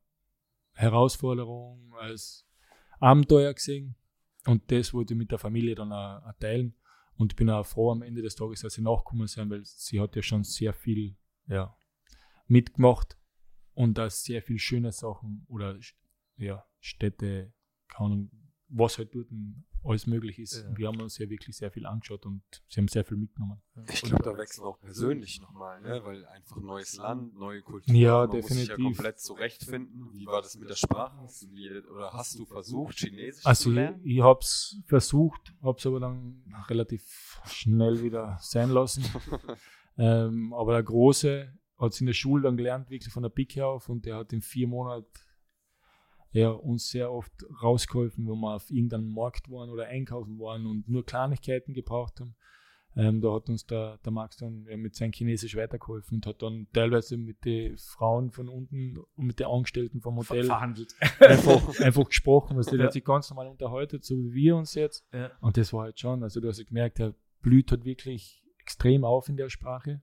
Herausforderung, als Abenteuer gesehen. Und das wollte ich mit der Familie dann auch, auch teilen. Und ich bin auch froh am Ende des Tages, dass sie nachgekommen sind, weil sie hat ja schon sehr viel ja, mitgemacht und da sehr viel schöne Sachen oder ja, Städte, keine Ahnung, was halt dort alles möglich ist. Ja. Wir haben uns ja wirklich sehr viel angeschaut und sie haben sehr viel mitgenommen. Ich glaube, da wächst man auch persönlich nochmal, ne? weil einfach neues Land, neue Kultur. Ja, man muss sich ja definitiv. komplett zurechtfinden. Wie war das mit der Sprache? Hast du die, oder hast du versucht, Chinesisch Also zu ich, lernen? ich habe es versucht, habe es aber dann relativ schnell wieder sein lassen. <laughs> ähm, aber der Große hat es in der Schule dann gelernt, wirklich von der Pike auf und der hat in vier Monaten ja, uns sehr oft rausgeholfen, wo wir auf irgendeinem Markt waren oder einkaufen waren und nur Kleinigkeiten gebraucht haben. Ähm, da hat uns der, der Max dann mit seinem Chinesisch weitergeholfen und hat dann teilweise mit den Frauen von unten und mit den Angestellten vom Hotel verhandelt. einfach, <laughs> einfach gesprochen, was der Ja. hat sich ganz normal unterhalten, so wie wir uns jetzt. Ja. Und das war halt schon, also du hast gemerkt, er blüht halt wirklich extrem auf in der Sprache.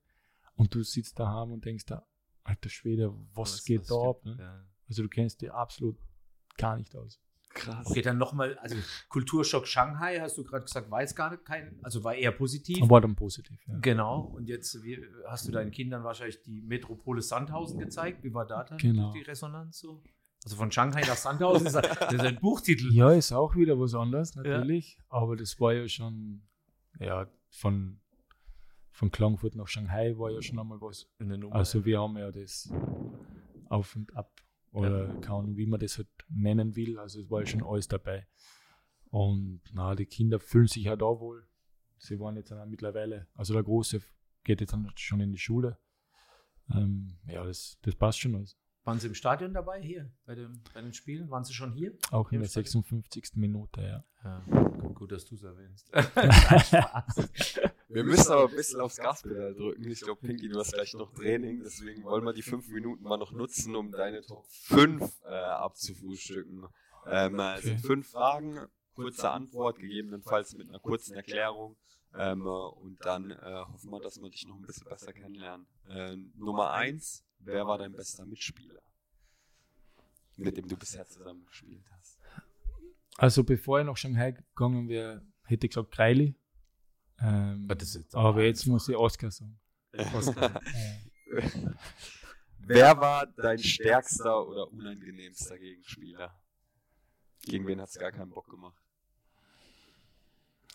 Und du sitzt daheim und denkst da, alter Schwede, was, geht da ab? Ne? Ja. Also du kennst dich absolut gar nicht aus. Krass. Okay, dann nochmal, also Kulturschock Shanghai, hast du gerade gesagt, war jetzt gar kein, also war eher positiv. War dann positiv, ja. Genau, und jetzt wie, hast du deinen Kindern wahrscheinlich die Metropole Sandhausen gezeigt. Wie war da dann Genau. die Resonanz so? Also von Shanghai nach Sandhausen, das ist <laughs> ein- das ist ein Buchtitel. Ja, ist auch wieder was anderes, natürlich. Aber das war ja schon, ja, von, von Klagenfurt nach Shanghai war ja schon einmal was. Nummer, Also wir haben ja das Auf und Ab oder keine Ahnung, wie man das halt nennen will. Also es war ja schon alles dabei. Und na, die Kinder fühlen sich ja da wohl. Sie waren jetzt dann mittlerweile, also der Große geht jetzt dann schon in die Schule. Ähm, ja, das, das passt schon alles. Waren Sie im Stadion dabei hier bei, dem, bei den Spielen? Waren Sie schon hier? Auch in Im der Stadion? 56. Minute, ja. Ja, gut, dass du es erwähnst. <laughs> Wir müssen aber ein bisschen aufs Gaspedal drücken. Ich glaube, Pinky, du hast gleich noch Training. Deswegen wollen wir die fünf Minuten mal noch nutzen, um deine Top 5 äh, abzufrühstücken. Ähm, äh, es sind Okay. fünf Fragen, kurze Antwort, gegebenenfalls mit einer kurzen Erklärung. Ähm, äh, und dann äh, hoffen wir, dass wir dich noch ein bisschen besser kennenlernen. Äh, Nummer eins, wer war dein bester Mitspieler? Mit dem du bisher zusammen gespielt hast. Also bevor ich nach Shanghai gegangen wäre, hätte ich gesagt Kreili. Ähm, jetzt aber jetzt muss ich Oscar sagen. <laughs> Oscar. Wer war dein stärkster oder unangenehmster Gegenspieler? Gegen wen hat es gar keinen Bock gemacht?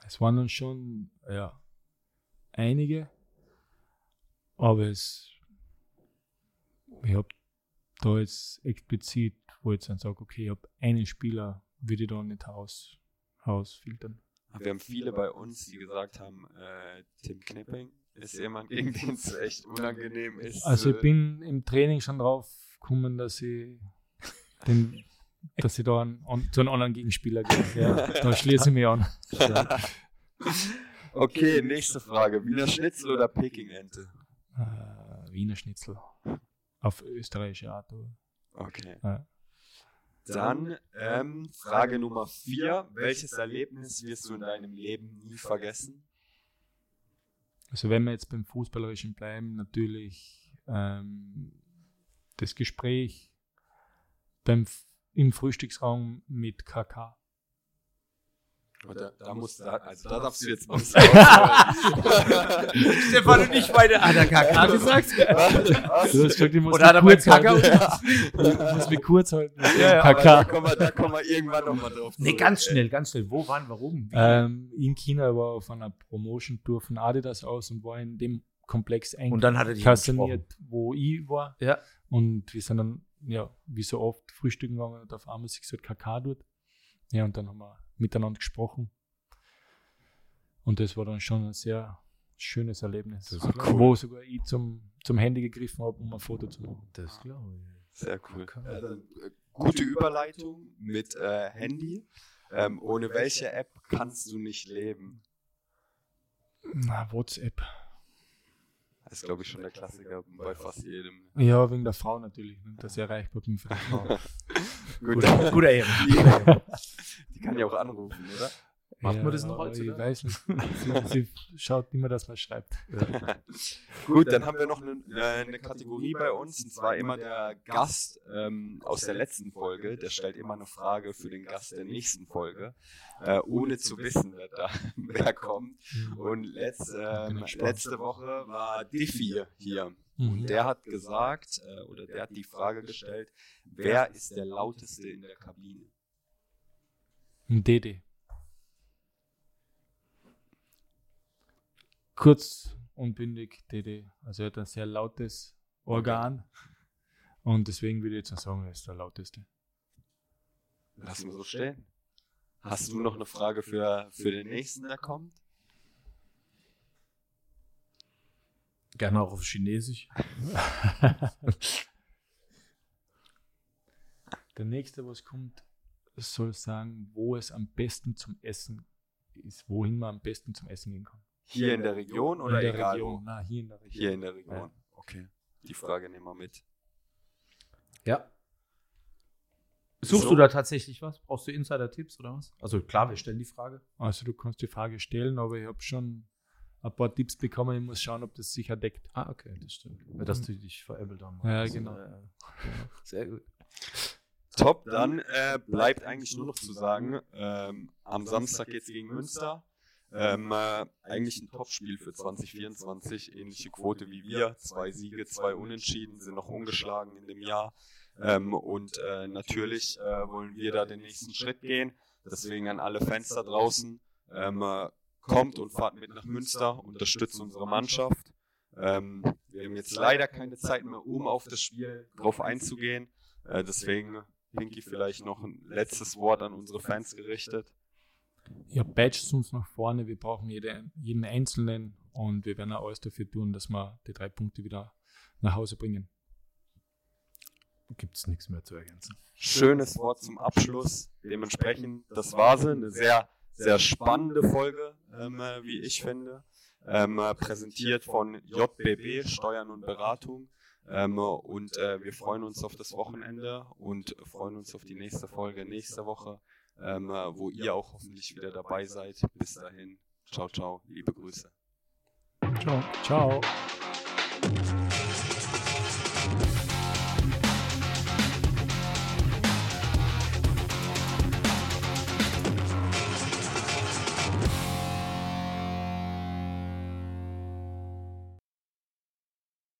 es waren dann schon, ja, einige. Aber es, ich habe da jetzt explizit, wo ich jetzt dann sage, okay, ich habe einen Spieler, würde ich da nicht raus, rausfiltern. Wir haben viele bei uns, die gesagt haben, äh, Tim Knipping ist jemand, gegen den es echt <laughs> unangenehm ist. Also ich Äh, bin im Training schon drauf gekommen, dass ich den, <laughs> dass ich da an, an, zu einem anderen Gegenspieler gehe. Ja, da <laughs> schließe ich mich an. Ja. Okay, nächste Frage. Wiener Schnitzel oder Peking-Ente? Äh, Wiener Schnitzel. Auf österreichische Art. Okay. Ja. Dann ähm, Frage Nummer vier. Welches Erlebnis wirst du in deinem Leben nie vergessen? Also wenn wir jetzt beim Fußballerischen bleiben, natürlich ähm, das Gespräch beim, im Frühstücksraum mit KK. Da, da musst du, also da darfst du jetzt mal <laughs> Stefan und ich beide. Hat er KK gesagt? Du hast gesagt, ich muss Oder hat er kurz KK halten. Ich muss mich kurz halten. mit dem Aber da kommen wir, da kommen wir irgendwann nochmal drauf Nee, ganz schnell, ganz schnell. Wo, wann, warum? Ähm, in China war auf einer Promotion-Tour von Adidas aus und war in dem Komplex Und dann hat er dich kaserniert, wo ich war. Ja. Und wir sind dann, ja, wie so oft frühstücken gegangen und auf einmal sich gesagt KK dort. Ja, und dann haben wir miteinander gesprochen. Und das war dann schon ein sehr schönes Erlebnis. Das ist cool. Wo sogar ich zum, zum Handy gegriffen habe, um ein Foto zu machen. Das glaube ich. Sehr cool. Ja, dann, äh, gute Überleitung mit äh, Handy. Ähm, ohne welche App kannst du nicht leben? Na, WhatsApp. Das ist, glaube ich, schon der Klassiker bei fast jedem. Ja, wegen der Frau natürlich. ne, Dass ich erreichbar bin für die Frau. <laughs> Gut, Guter, guter Ehre. die, kann ja auch anrufen, oder? Macht man das noch heutzutage? Ich weiß nicht. Sie, sie schaut immer, dass man schreibt. Gut, dann haben wir noch eine, äh, eine Kategorie bei uns, und zwar immer der Gast ähm, aus der letzten Folge. Der stellt immer eine Frage für den Gast der nächsten Folge, äh, ohne zu wissen, wer, da, wer kommt. Und letz, ähm, letzte Woche war Diffie hier. Und Mhm. der hat gesagt, äh, oder der hat die Frage gestellt, wer ist der lauteste in der Kabine? Ein DD. Kurz und bündig DD. Also er hat ein sehr lautes Organ. Und deswegen würde ich jetzt mal sagen, er ist der lauteste. Lassen wir so stehen. Hast du noch eine Frage für, für den nächsten, der kommt? Gerne auch auf Chinesisch. <laughs> Der nächste, was kommt, soll sagen, wo es am besten zum Essen ist, wohin man am besten zum Essen gehen kann. Hier in der Region oder in der egal Region. wo? Na, hier in der Region. Hier in der Region. Ja. Okay. Die Frage nehmen wir mit. Ja. Suchst So. du da tatsächlich was? Brauchst du Insider-Tipps oder was? Also klar, wir stellen die Frage. Also du kannst die Frage stellen, aber ich habe schon ein paar Tipps bekommen. Ich muss schauen, ob das sich erdeckt. Ah, okay, das stimmt. Dass du dich veräppelt haben. Ja, Also, genau. äh, Sehr gut. Top, dann äh, bleibt eigentlich nur noch zu sagen, ähm, am Samstag geht's gegen Münster. Ähm, äh, eigentlich ein Topspiel für 2024, ähnliche Quote wie wir. Zwei Siege, zwei Unentschieden, sind noch ungeschlagen in dem Jahr. Ähm, und äh, natürlich äh, wollen wir da den nächsten Schritt gehen. Deswegen an alle Fans da draußen, ähm, äh, kommt und fahrt mit nach Münster, unterstützt unsere Mannschaft. Ähm, wir haben jetzt leider keine Zeit mehr, um auf das Spiel drauf einzugehen. Äh, deswegen, Pinky, vielleicht noch ein letztes Wort an unsere Fans gerichtet. Ja, badgt uns nach vorne. Wir brauchen jede, jeden Einzelnen und wir werden auch alles dafür tun, dass wir die drei Punkte wieder nach Hause bringen. Gibt es nichts mehr zu ergänzen. Schönes Wort zum Abschluss. Dementsprechend, das war sie. Eine sehr, sehr spannende Folge, ähm, äh, wie ich finde. Ähm, äh, präsentiert von JBB, Steuern und Beratung. Ähm, und äh, wir freuen uns auf das Wochenende und freuen uns auf die nächste Folge nächste Woche, ähm, äh, wo ihr auch hoffentlich wieder dabei seid. Bis dahin. Ciao, ciao. Liebe Grüße. Ciao. Ciao.